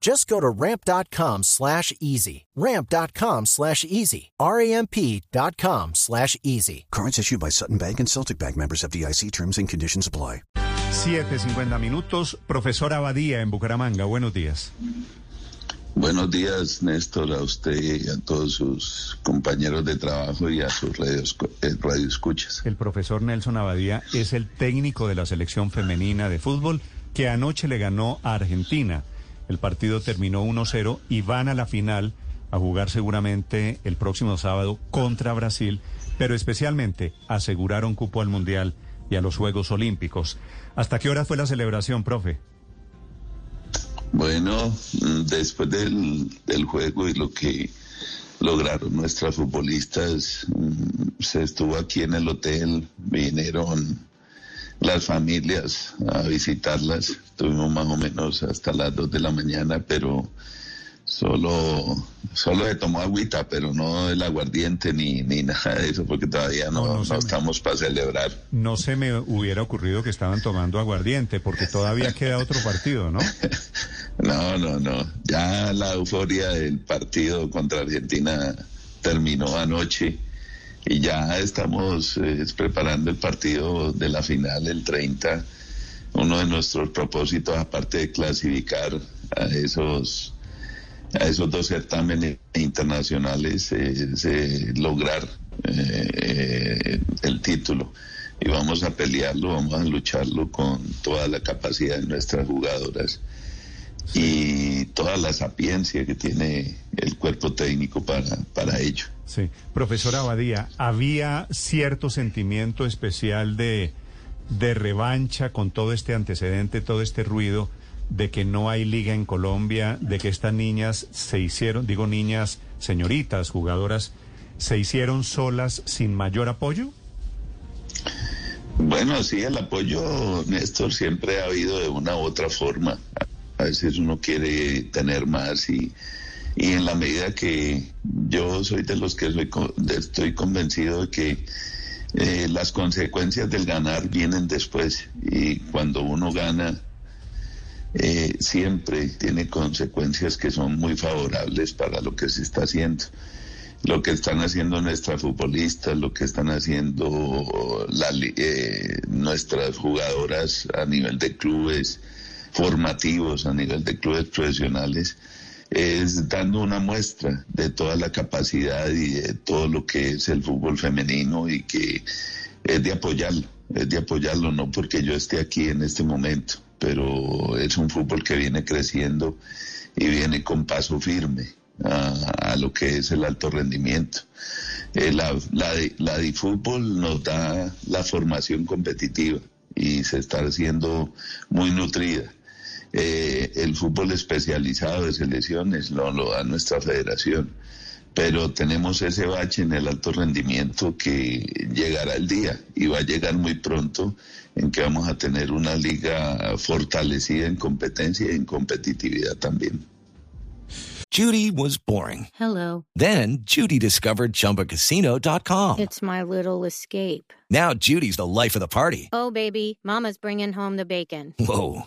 Just go to ramp.com slash easy. Ramp.com slash easy. R-A-M-P.com slash easy. Cards issued by Sutton Bank and Celtic Bank members of DIC terms and conditions apply. 7.50 minutos. Profesor Abadía en Bucaramanga. Buenos días. Buenos días, Néstor, a usted y a todos sus compañeros de trabajo y a sus radioescuchas. El profesor Nelson Abadía es el técnico de la selección femenina de fútbol que anoche le ganó a Argentina. El partido terminó 1-0 y van a la final a jugar seguramente el próximo sábado contra Brasil, pero especialmente aseguraron cupo al Mundial y a los Juegos Olímpicos. ¿Hasta qué hora fue la celebración, profe? Bueno, después del, juego y lo que lograron nuestras futbolistas, mm, se estuvo aquí en el hotel, vinieron las familias a visitarlas, estuvimos más o menos hasta las dos de la mañana, pero Solo, solo se tomó agüita, pero no el aguardiente ni, ni nada de eso, porque todavía no, no, estamos para celebrar. No se me hubiera ocurrido que estaban tomando aguardiente, porque todavía queda otro partido, ¿no? no, no, no. Ya la euforia del partido contra Argentina terminó anoche y ya estamos eh, preparando el partido de la final el 30. Uno de nuestros propósitos, aparte de clasificar a esos a esos dos certámenes internacionales eh, lograr eh, el título y vamos a pelearlo, vamos a lucharlo con toda la capacidad de nuestras jugadoras y toda la sapiencia que tiene el cuerpo técnico para, para ello. Sí, profesora Abadía, ¿había cierto sentimiento especial de, de revancha con todo este antecedente, todo este ruido? de que no hay liga en Colombia, de que estas niñas se hicieron, digo niñas, señoritas, jugadoras, se hicieron solas sin mayor apoyo? Bueno, sí, el apoyo, Néstor, siempre ha habido de una u otra forma. A veces uno quiere tener más y, y en la medida que yo soy de los que soy, estoy convencido de que eh, las consecuencias del ganar vienen después y cuando uno gana eh, siempre tiene consecuencias que son muy favorables para lo que se está haciendo. Lo que están haciendo nuestras futbolistas, lo que están haciendo eh, nuestras jugadoras a nivel de clubes formativos, a nivel de clubes profesionales, es dando una muestra de toda la capacidad y de todo lo que es el fútbol femenino y que es de apoyarlo, es de apoyarlo, no porque yo esté aquí en este momento, pero es un fútbol que viene creciendo y viene con paso firme a, lo que es el alto rendimiento. Eh, la, la, la de fútbol nos da la formación competitiva y se está haciendo muy nutrida. Eh, el fútbol especializado de selecciones lo, lo da nuestra federación pero tenemos ese bache en el alto rendimiento que llegará el día y va a llegar muy pronto en que vamos a tener una liga fortalecida en competencia y en competitividad también. Judy was boring. Hello. Then Judy discovered chumbacasino.com. It's my little escape. Now Judy's the life of the party. Oh baby, mama's bringing home the bacon. Whoa,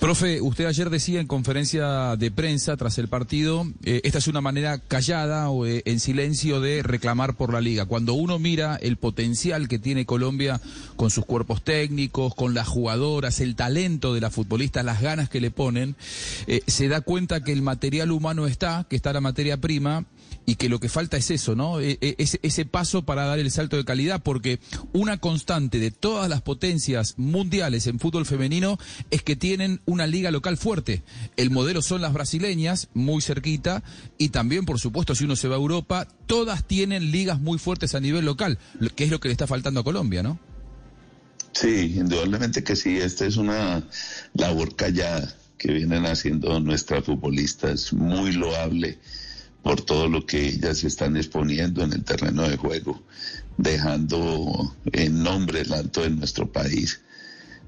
Profe, usted ayer decía en conferencia de prensa tras el partido, eh, esta es una manera callada o eh, en silencio de reclamar por la liga. Cuando uno mira el potencial que tiene Colombia con sus cuerpos técnicos, con las jugadoras, el talento de las futbolistas, las ganas que le ponen, eh, se da cuenta que el material humano está, que está la materia prima y que lo que falta es eso, ¿no? E, e, ese, ese, paso para dar el salto de calidad, porque una constante de todas las potencias mundiales en fútbol femenino es que tienen una liga local fuerte. El modelo son las brasileñas, muy cerquita, y también, por supuesto, si uno se va a Europa, todas tienen ligas muy fuertes a nivel local, que es lo que le está faltando a Colombia, ¿no? Sí, indudablemente que sí, esta es una labor callada que vienen haciendo nuestras futbolistas, muy loable por todo lo que ellas están exponiendo en el terreno de juego, dejando en nombre el alto de nuestro país.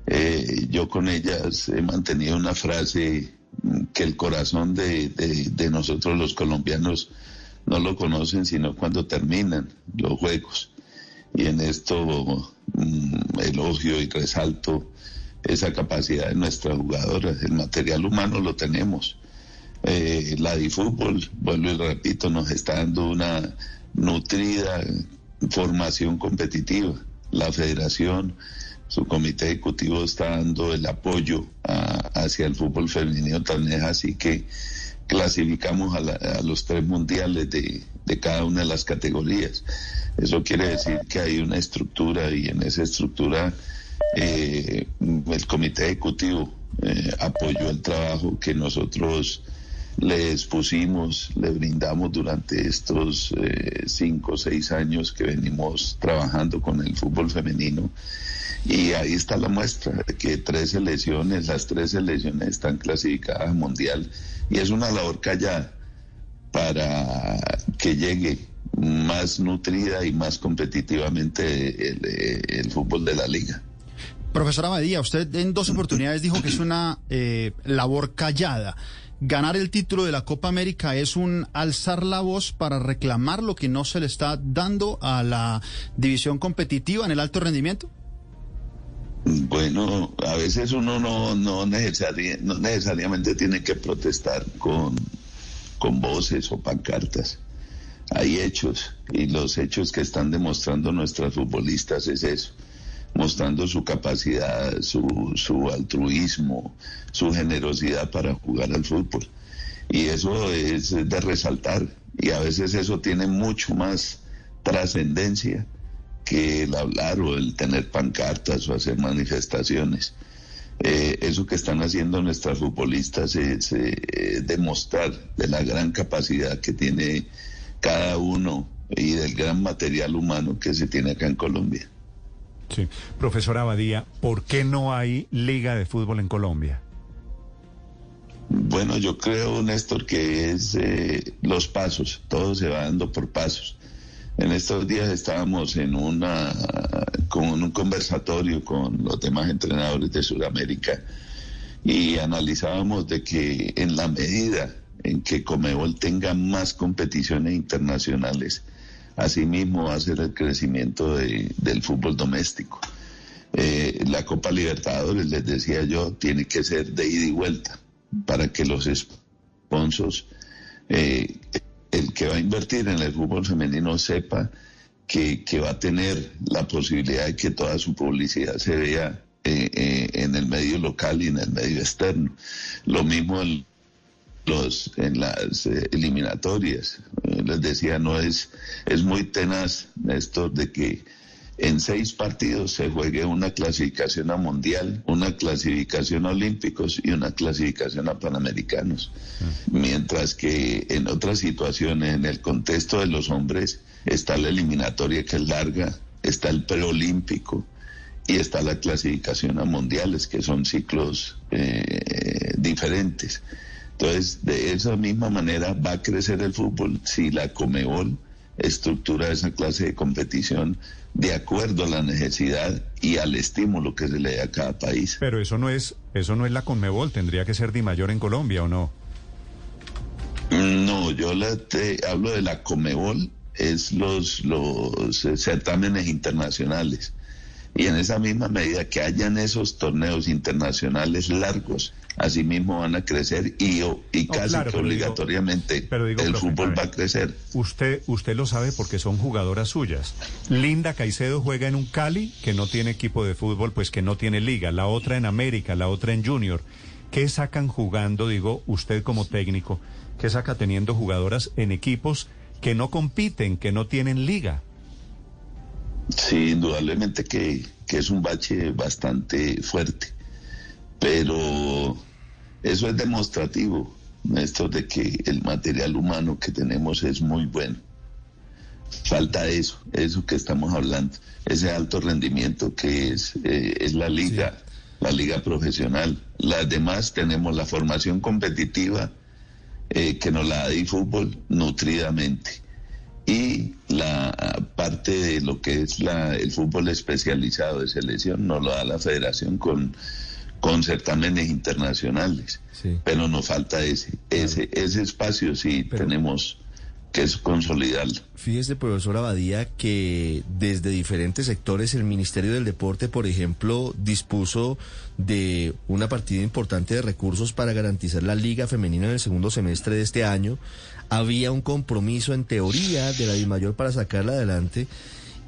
Eh, yo con ellas he mantenido una frase que el corazón de, nosotros los colombianos no lo conocen sino cuando terminan los juegos. Y en esto mm, elogio y resalto esa capacidad de nuestras jugadoras. El material humano lo tenemos eh, la DiFútbol, vuelvo y repito, nos está dando una nutrida formación competitiva. La federación, su comité ejecutivo está dando el apoyo hacia el fútbol femenino, tan es así que clasificamos a, los tres mundiales de, cada una de las categorías. Eso quiere decir que hay una estructura y en esa estructura eh, el comité ejecutivo eh, apoyó el trabajo que nosotros le expusimos, le brindamos durante estos eh, cinco o seis años que venimos trabajando con el fútbol femenino. Y ahí está la muestra, que tres selecciones, las tres selecciones están clasificadas mundial y es una labor callada para que llegue más nutrida y más competitivamente el, el fútbol de la liga. Profesora Badía, usted en dos oportunidades dijo que es una eh, labor callada ganar el título de la Copa América es un alzar la voz para reclamar lo que no se le está dando a la división competitiva en el alto rendimiento? Bueno, a veces uno no, no, necesariamente tiene que protestar con, con voces o pancartas. Hay hechos y los hechos que están demostrando nuestras futbolistas es eso mostrando su capacidad, su, su altruismo, su generosidad para jugar al fútbol. Y eso es de resaltar. Y a veces eso tiene mucho más trascendencia que el hablar o el tener pancartas o hacer manifestaciones. Eh, eso que están haciendo nuestras futbolistas es eh, demostrar de la gran capacidad que tiene cada uno y del gran material humano que se tiene acá en Colombia. Sí. Profesor Abadía, ¿por qué no hay liga de fútbol en Colombia? Bueno, yo creo, Néstor, que es eh, los pasos, todo se va dando por pasos. En estos días estábamos en una con un conversatorio con los demás entrenadores de Sudamérica y analizábamos de que en la medida en que Comebol tenga más competiciones internacionales, Asimismo va a ser el crecimiento del fútbol doméstico. Eh, la Copa Libertadores, les decía yo, tiene que ser de ida y vuelta para que los sponsors, eh, el que va a invertir en el fútbol femenino sepa que, va a tener la posibilidad de que toda su publicidad se vea eh, en el medio local y en el medio externo. Lo mismo el los en las eh, eliminatorias. Eh, les decía, no es, es muy tenaz esto de que en seis partidos se juegue una clasificación a mundial, una clasificación a olímpicos y una clasificación a panamericanos. Mm. Mientras que en otras situaciones, en el contexto de los hombres, está la eliminatoria que es larga, está el preolímpico y está la clasificación a mundiales, que son ciclos eh, diferentes. Entonces, de esa misma manera va a crecer el fútbol si la Comebol estructura esa clase de competición de acuerdo a la necesidad y al estímulo que se le da a cada país. Pero eso no es, eso no es la Conmebol, tendría que ser Di Mayor en Colombia o no. No, yo te hablo de la Comebol, es los, los certámenes internacionales. Y en esa misma medida que hayan esos torneos internacionales largos, así mismo van a crecer y, y casi que obligatoriamente el fútbol va a crecer. Usted, usted lo sabe porque son jugadoras suyas. Linda Caicedo juega en un Cali que no tiene equipo de fútbol, pues que no tiene liga. La otra en América, la otra en Junior. ¿Qué sacan jugando, digo, usted como técnico? ¿Qué saca teniendo jugadoras en equipos que no compiten, que no tienen liga? Sí, indudablemente que, es un bache bastante fuerte, pero eso es demostrativo, Néstor, de que el material humano que tenemos es muy bueno. Falta eso, eso que estamos hablando, ese alto rendimiento que es, eh, es la liga, la liga profesional. Las demás tenemos la formación competitiva eh, que nos la da el fútbol nutridamente y la parte de lo que es la, el fútbol especializado de selección nos lo da la federación con, con certámenes internacionales. Pero nos falta ese, ese, ese espacio sí tenemos es consolidarlo. Fíjese, profesor Abadía, que desde diferentes sectores el Ministerio del Deporte, por ejemplo, dispuso de una partida importante de recursos para garantizar la Liga Femenina en el segundo semestre de este año había un compromiso en teoría de la mayor para sacarla adelante.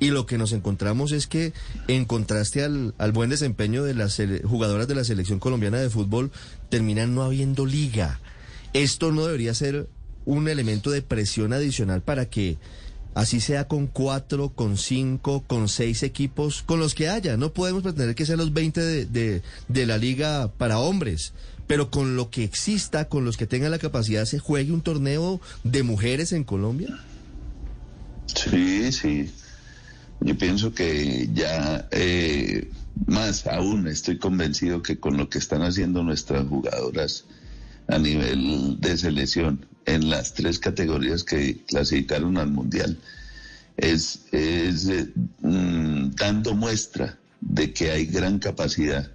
Y lo que nos encontramos es que, en contraste al, al buen desempeño de las jugadoras de la selección colombiana de fútbol, terminan no habiendo liga. Esto no debería ser un elemento de presión adicional para que así sea con cuatro, con cinco, con seis equipos, con los que haya. No podemos pretender que sean los 20 de, de, de la liga para hombres pero con lo que exista, con los que tengan la capacidad, se juegue un torneo de mujeres en Colombia? Sí, sí. Yo pienso que ya eh, más aún estoy convencido que con lo que están haciendo nuestras jugadoras a nivel de selección en las tres categorías que clasificaron al Mundial, es, eh, mm, dando muestra de que hay gran capacidad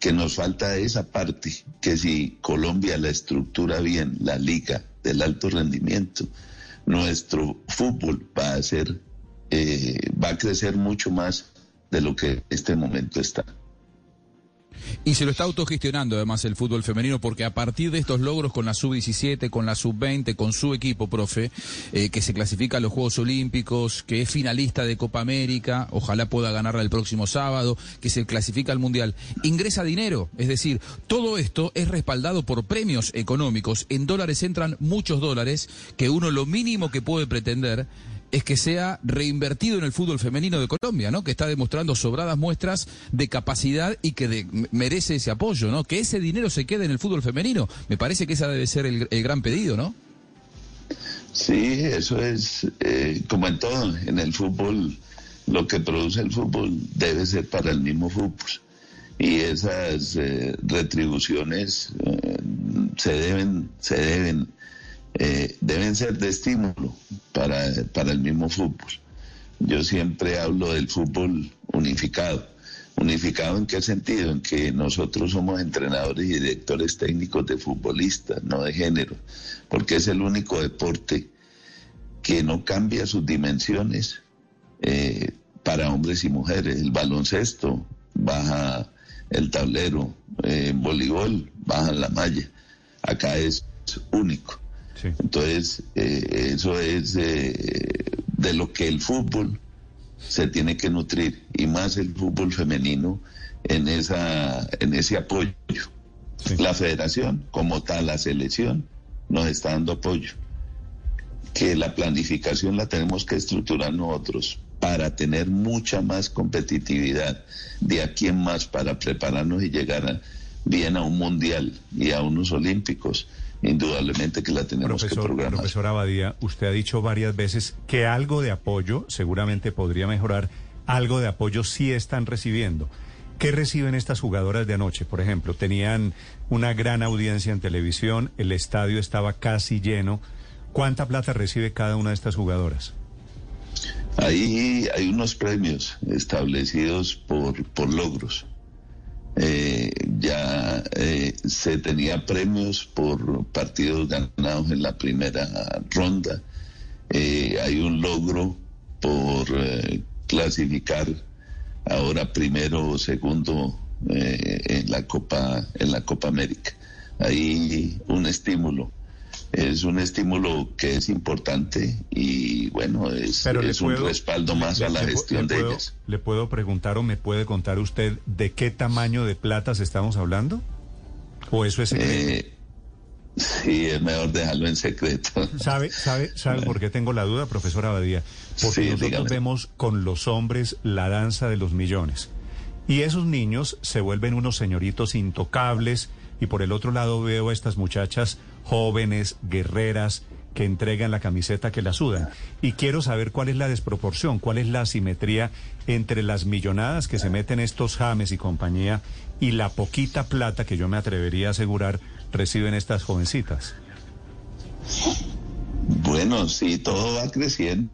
que nos falta esa parte, que si Colombia la estructura bien, la liga del alto rendimiento, nuestro fútbol va a ser, eh, va a crecer mucho más de lo que este momento está. Y se lo está autogestionando además el fútbol femenino porque a partir de estos logros con la sub-17, con la sub-20, con su equipo, profe, eh, que se clasifica a los Juegos Olímpicos, que es finalista de Copa América, ojalá pueda ganarla el próximo sábado, que se clasifica al Mundial, ingresa dinero. Es decir, todo esto es respaldado por premios económicos. En dólares entran muchos dólares que uno lo mínimo que puede pretender es que sea reinvertido en el fútbol femenino de Colombia, ¿no? Que está demostrando sobradas muestras de capacidad y que merece ese apoyo, ¿no? Que ese dinero se quede en el fútbol femenino. Me parece que ese debe ser el, gran pedido, ¿no? Sí, eso es eh, como en todo, en el fútbol, lo que produce el fútbol debe ser para el mismo fútbol. Y esas eh, retribuciones eh, se deben, se deben eh, deben ser de estímulo para, para el mismo fútbol. Yo siempre hablo del fútbol unificado. ¿Unificado en qué sentido? En que nosotros somos entrenadores y directores técnicos de futbolistas, no de género, porque es el único deporte que no cambia sus dimensiones eh, para hombres y mujeres. El baloncesto baja el tablero, eh, en voleibol baja la malla. Acá es único. Entonces, eh, eso es eh, de lo que el fútbol se tiene que nutrir, y más el fútbol femenino en, esa, en ese apoyo. La federación, como tal, la selección, nos está dando apoyo. Que la planificación la tenemos que estructurar nosotros para tener mucha más competitividad de aquí en más, para prepararnos y llegar bien a un mundial y a unos olímpicos indudablemente que la tenemos que programar. Profesor Abadía, usted ha dicho varias veces que algo de apoyo seguramente podría mejorar, algo de apoyo sí están recibiendo. ¿Qué reciben estas jugadoras de anoche? Por ejemplo, tenían una gran audiencia en televisión, el estadio estaba casi lleno. ¿Cuánta plata recibe cada una de estas jugadoras? Ahí hay unos premios establecidos por, por logros. Eh, ya eh, se tenía premios por partidos ganados en la primera ronda. Eh, hay un logro por clasificar ahora primero o segundo eh, en la Copa en la Copa América. Ahí un estímulo. Es un estímulo que es importante y bueno, es, es un respaldo más a la gestión de ellas. ¿Le puedo preguntar o me puede contar usted de qué tamaño de platas estamos hablando? ¿O eso es secreto? Eh, sí, es mejor dejarlo en secreto. ¿Sabe, sabe, sabe por qué tengo la duda, profesora Abadía? Porque nosotros vemos con los hombres la danza de los millones. Y esos niños se vuelven unos señoritos intocables y por el otro lado veo a estas muchachas jóvenes, guerreras, que entregan la camiseta que la sudan. Y quiero saber cuál es la desproporción, cuál es la asimetría entre las millonadas que se meten estos James y compañía y la poquita plata que yo me atrevería a asegurar reciben estas jovencitas. Bueno, sí, todo va creciendo.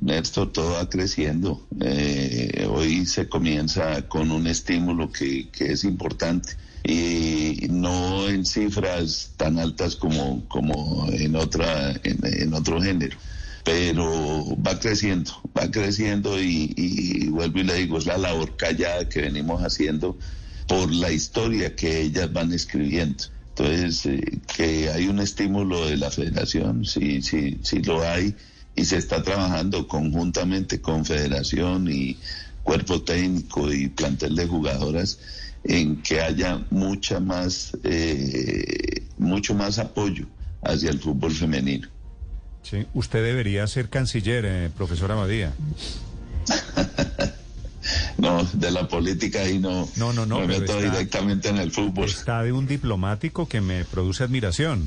Néstor, todo va creciendo. Eh, hoy se comienza con un estímulo que, que es importante y no en cifras tan altas como, como en, otra, en, otro género. Pero va creciendo, va creciendo y, vuelvo y le digo, es la labor callada que venimos haciendo por la historia que ellas van escribiendo. Entonces, eh, que hay un estímulo de la federación, sí, sí, sí lo hay, y se está trabajando conjuntamente con federación y cuerpo técnico y plantel de jugadoras en que haya mucha más, eh, mucho más apoyo hacia el fútbol femenino. Sí, usted debería ser canciller, eh, profesora Abadía. no, de la política ahí no, no, no, no me meto directamente en el fútbol. Está de un diplomático que me produce admiración.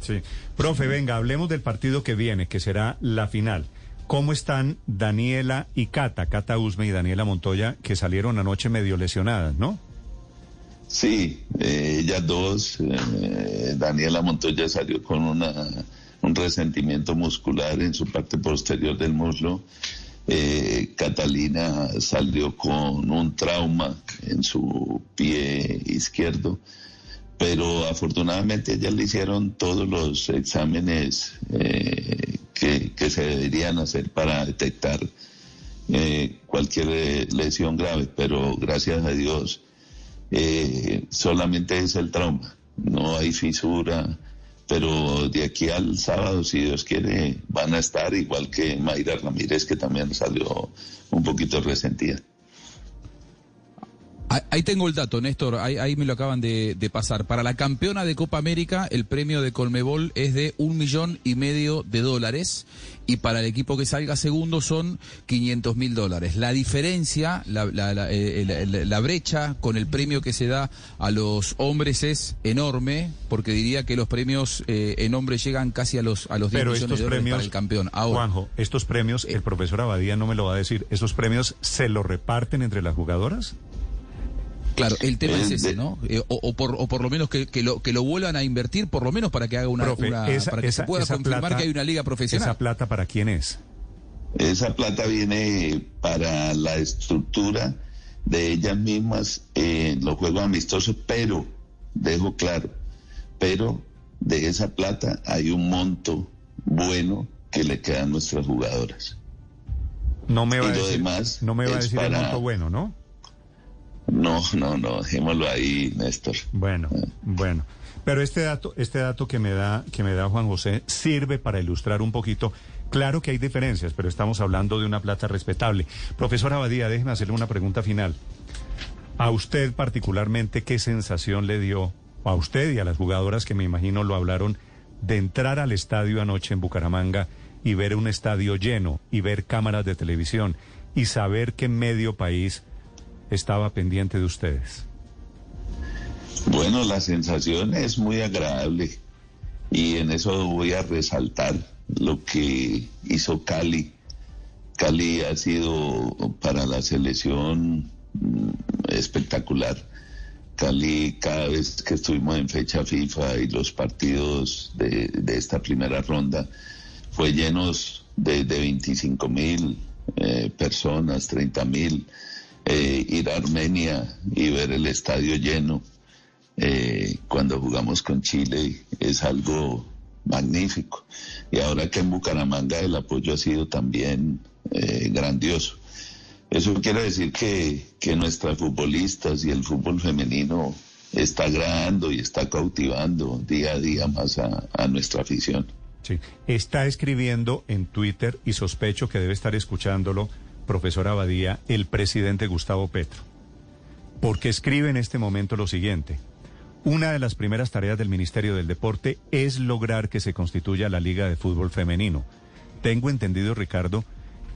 Sí. Profe, venga, hablemos del partido que viene, que será la final. ¿Cómo están Daniela y Cata, Cata Usme y Daniela Montoya, que salieron anoche medio lesionadas, no? Sí, eh, ellas dos, eh, Daniela Montoya salió con una, un resentimiento muscular en su parte posterior del muslo. Eh, Catalina salió con un trauma en su pie izquierdo pero afortunadamente ya le hicieron todos los exámenes eh, que, se deberían hacer para detectar eh, cualquier lesión grave, pero gracias a Dios eh, solamente es el trauma, no hay fisura, pero de aquí al sábado, si Dios quiere, van a estar igual que Mayra Ramírez, que también salió un poquito resentida. Ahí tengo el dato, Néstor, ahí, me lo acaban de, pasar. Para la campeona de Copa América, el premio de Colmebol es de un millón y medio de dólares y para el equipo que salga segundo son 500 mil dólares. La diferencia, eh, la, brecha con el premio que se da a los hombres es enorme, porque diría que los premios eh, en hombres llegan casi a los, a los 10 millones de dólares para el campeón. Juanjo, estos premios, el profesor Abadía no me lo va a decir, ¿esos premios se los reparten entre las jugadoras? Claro, el tema es ese, ¿no? Eh, o, por, o por lo menos que, lo, que lo vuelvan a invertir, por lo menos para que haga una, para que se pueda confirmar que hay una liga profesional. ¿Esa plata para quién es? Esa plata viene para la estructura de ellas mismas en los juegos amistosos, pero, dejo claro, pero de esa plata hay un monto bueno que le queda a nuestras jugadoras. No me va a decir, no me va a decir el monto bueno, ¿no? No, no, no, dejémoslo ahí, Néstor. Bueno, ah. bueno. Pero este dato, este dato que me da, que me da Juan José sirve para ilustrar un poquito. Claro que hay diferencias, pero estamos hablando de una plata respetable. Profesor Abadía, déjeme hacerle una pregunta final. A usted particularmente, ¿qué sensación le dio a usted y a las jugadoras que me imagino lo hablaron de entrar al estadio anoche en Bucaramanga y ver un estadio lleno y ver cámaras de televisión y saber que medio país estaba pendiente de ustedes? Bueno, la sensación es muy agradable y en eso voy a resaltar lo que hizo Cali. Cali ha sido para la selección mm, espectacular. Cali, cada vez que estuvimos en fecha FIFA y los partidos de, esta primera ronda, fue llenos de, de 25 mil eh, personas, 30 mil. Eh, ir a Armenia y ver el estadio lleno eh, cuando jugamos con Chile es algo magnífico. Y ahora que en Bucaramanga el apoyo ha sido también eh, grandioso. Eso quiere decir que, que nuestras futbolistas y el fútbol femenino está agradando y está cautivando día a día más a, a nuestra afición. Sí, está escribiendo en Twitter y sospecho que debe estar escuchándolo, profesor Abadía, el presidente Gustavo Petro. Porque escribe en este momento lo siguiente. Una de las primeras tareas del Ministerio del Deporte es lograr que se constituya la Liga de Fútbol Femenino. Tengo entendido, Ricardo,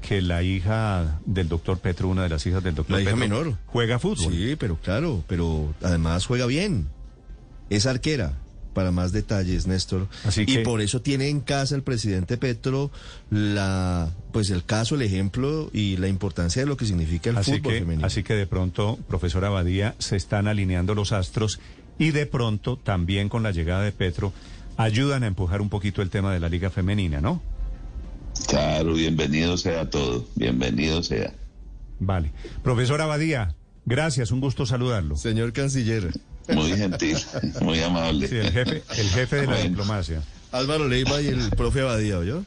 que la hija del doctor Petro, una de las hijas del doctor la Petro, hija menor. juega fútbol. Sí, pero claro, pero además juega bien. Es arquera. Para más detalles, Néstor. Así Y por eso tiene en casa el presidente Petro la, pues el caso, el ejemplo y la importancia de lo que significa el así fútbol que, femenino. Así que de pronto, profesor Abadía, se están alineando los astros y de pronto también con la llegada de Petro ayudan a empujar un poquito el tema de la liga femenina, ¿no? Claro, bienvenido sea todo, bienvenido sea. Vale. Profesor Abadía, gracias, un gusto saludarlo. Señor canciller. Muy gentil, muy amable. Sí, el jefe, el jefe de la Bueno. diplomacia. Álvaro Leiva y el profe Abadía, ¿oyó?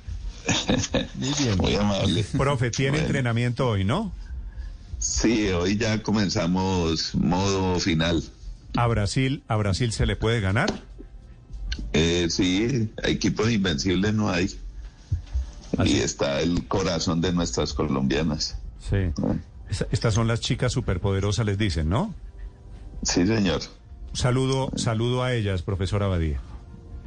Muy bien. Muy amable. Profe, tiene Bueno. entrenamiento hoy, ¿no? Sí, hoy ya comenzamos modo final. A Brasil, a Brasil se le puede ganar. Eh, sí, equipos invencibles no hay. Y está el corazón de nuestras colombianas. Sí. Ah, Es- Estas son las chicas superpoderosas, les dicen, ¿no? Sí, señor. Saludo, saludo a ellas, profesor Abadía.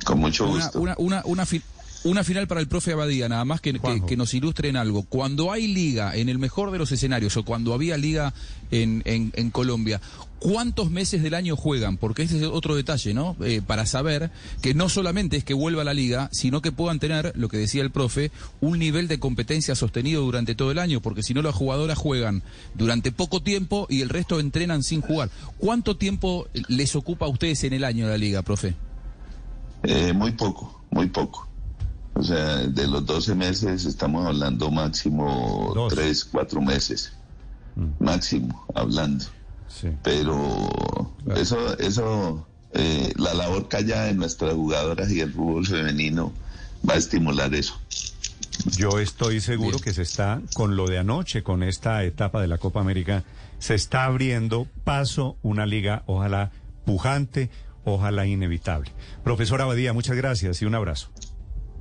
Con mucho Una, gusto. una, una, una, fi- una final para el profe Abadía, nada más que, que, nos ilustre en algo. Cuando hay liga, en el mejor de los escenarios, o cuando había liga en, en, en Colombia, ¿cuántos meses del año juegan? Porque ese es otro detalle, ¿no? Eh, para saber que no solamente es que vuelva la liga, sino que puedan tener, lo que decía el profe, un nivel de competencia sostenido durante todo el año, porque si no las jugadoras juegan durante poco tiempo y el resto entrenan sin jugar. ¿Cuánto tiempo les ocupa a ustedes en el año la liga, profe? Eh, muy poco, muy poco. O sea, de los 12 meses estamos hablando máximo Dos. 3, 4 meses. Máximo, hablando. Sí. Pero eso, eso eh, la labor callada de nuestras jugadoras y el fútbol femenino va a estimular eso. Yo estoy seguro Bien. que se está, con lo de anoche, con esta etapa de la Copa América, se está abriendo paso una liga, ojalá pujante, ojalá inevitable. Profesor Abadía, muchas gracias y un abrazo.